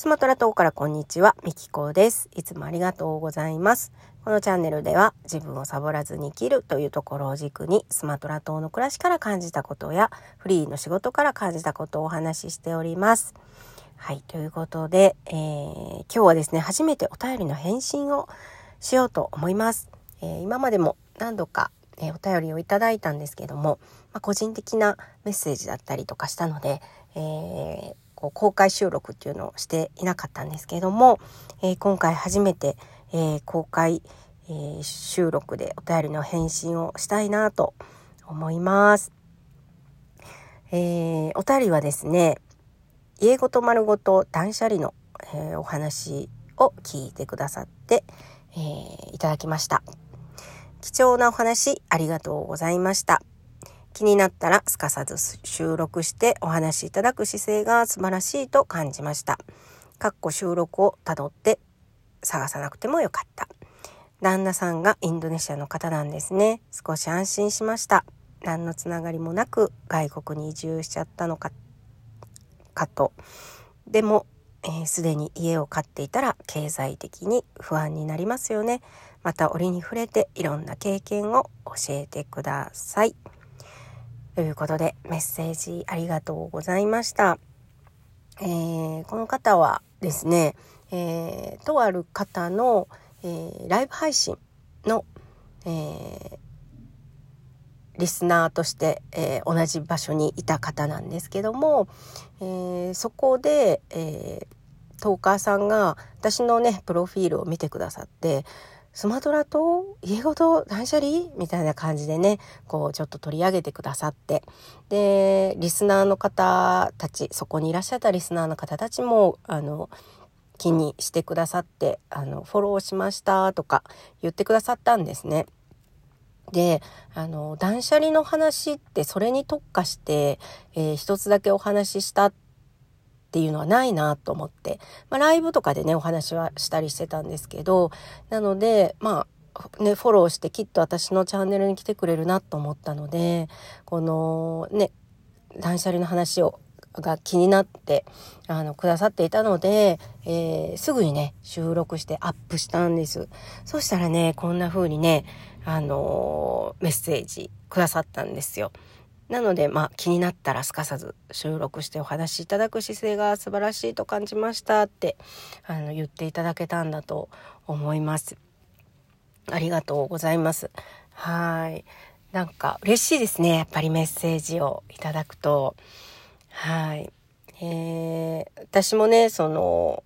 スマトラ島からこんにちは、みきこです。いつもありがとうございます。このチャンネルでは自分をサボらずに生きるというところを軸にスマトラ島の暮らしから感じたことやフリーの仕事から感じたことをお話ししております。はい、ということで、えー、今日はですね、初めてお便りの返信をしようと思います。えー、今までも何度か、えー、お便りをいただいたんですけども、まあ、個人的なメッセージだったりとかしたので、えー、こう公開収録っていうのをしていなかったんですけれども、えー、今回初めて、えー、公開、えー、収録でお便りの返信をしたいなと思います。えー、お便りはですね、家ごと丸ごと断捨離の、えー、お話を聞いてくださって、えー、いただきました。貴重なお話ありがとうございました。気になったらすかさず収録してお話しいただく姿勢が素晴らしいと感じました。かっこ収録をたどって探さなくてもよかった。旦那さんがインドネシアの方なんですね。少し安心しました。何のつながりもなく外国に移住しちゃったのか、かと。でも、す、え、で、に家を買っていたら経済的に不安になりますよね。また折に触れていろんな経験を教えてください。ということでメッセージありがとうございました。えー、この方はですね、えー、とある方の、えー、ライブ配信の、えリスナーとして、え同じ場所にいた方なんですけども、えそこで、えトーカーさんが私のねプロフィールを見てくださってスマトラと家ごと断捨離？みたいな感じでね、こうちょっと取り上げてくださって、で、リスナーの方たち、そこにいらっしゃったリスナーの方たちも、あの、気にしてくださって、あの、フォローしましたとか言ってくださったんですね。で、あの、断捨離の話ってそれに特化して、えー、一つだけお話ししたっっていうのはないなと思って、まあ、ライブとかでね、お話はしたりしてたんですけど、なので、まあ、ね、フォローしてきっと私のチャンネルに来てくれるなと思ったので、このね、断捨離の話をが気になってあのくださっていたので、えー、すぐにね収録してアップしたんです。そしたらねこんな風にねあのー、メッセージくださったんですよ。なので、まあ、気になったらすかさず収録してお話しいただく姿勢が素晴らしいと感じましたってあの言っていただけたんだと思います。ありがとうございます。はい。なんか嬉しいですね。やっぱりメッセージをいただくと。はい。えー、私もね、その、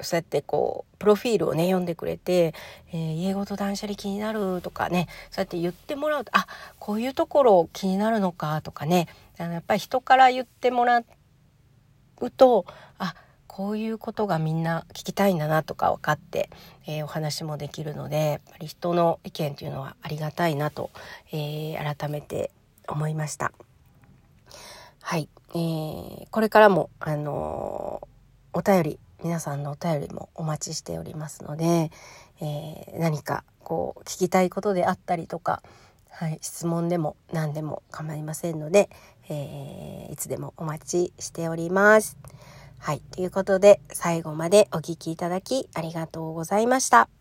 そうやってこうプロフィールをね読んでくれて「えー、家ごと断捨離気になる」とかねそうやって言ってもらうとあこういうところ気になるのかとかねあのやっぱり人から言ってもらうとあこういうことがみんな聞きたいんだなとか分かって、えー、お話もできるのでやっぱり人の意見というのはありがたいなと、えー、改めて思いました。はい、えー、これからもあのお便り皆さんのお便りもお待ちしておりますので、えー、何かこう聞きたいことであったりとか、はい、質問でも何でも構いませんので、えー、いつでもお待ちしております。はい。ということで、最後までお聴きいただきありがとうございました。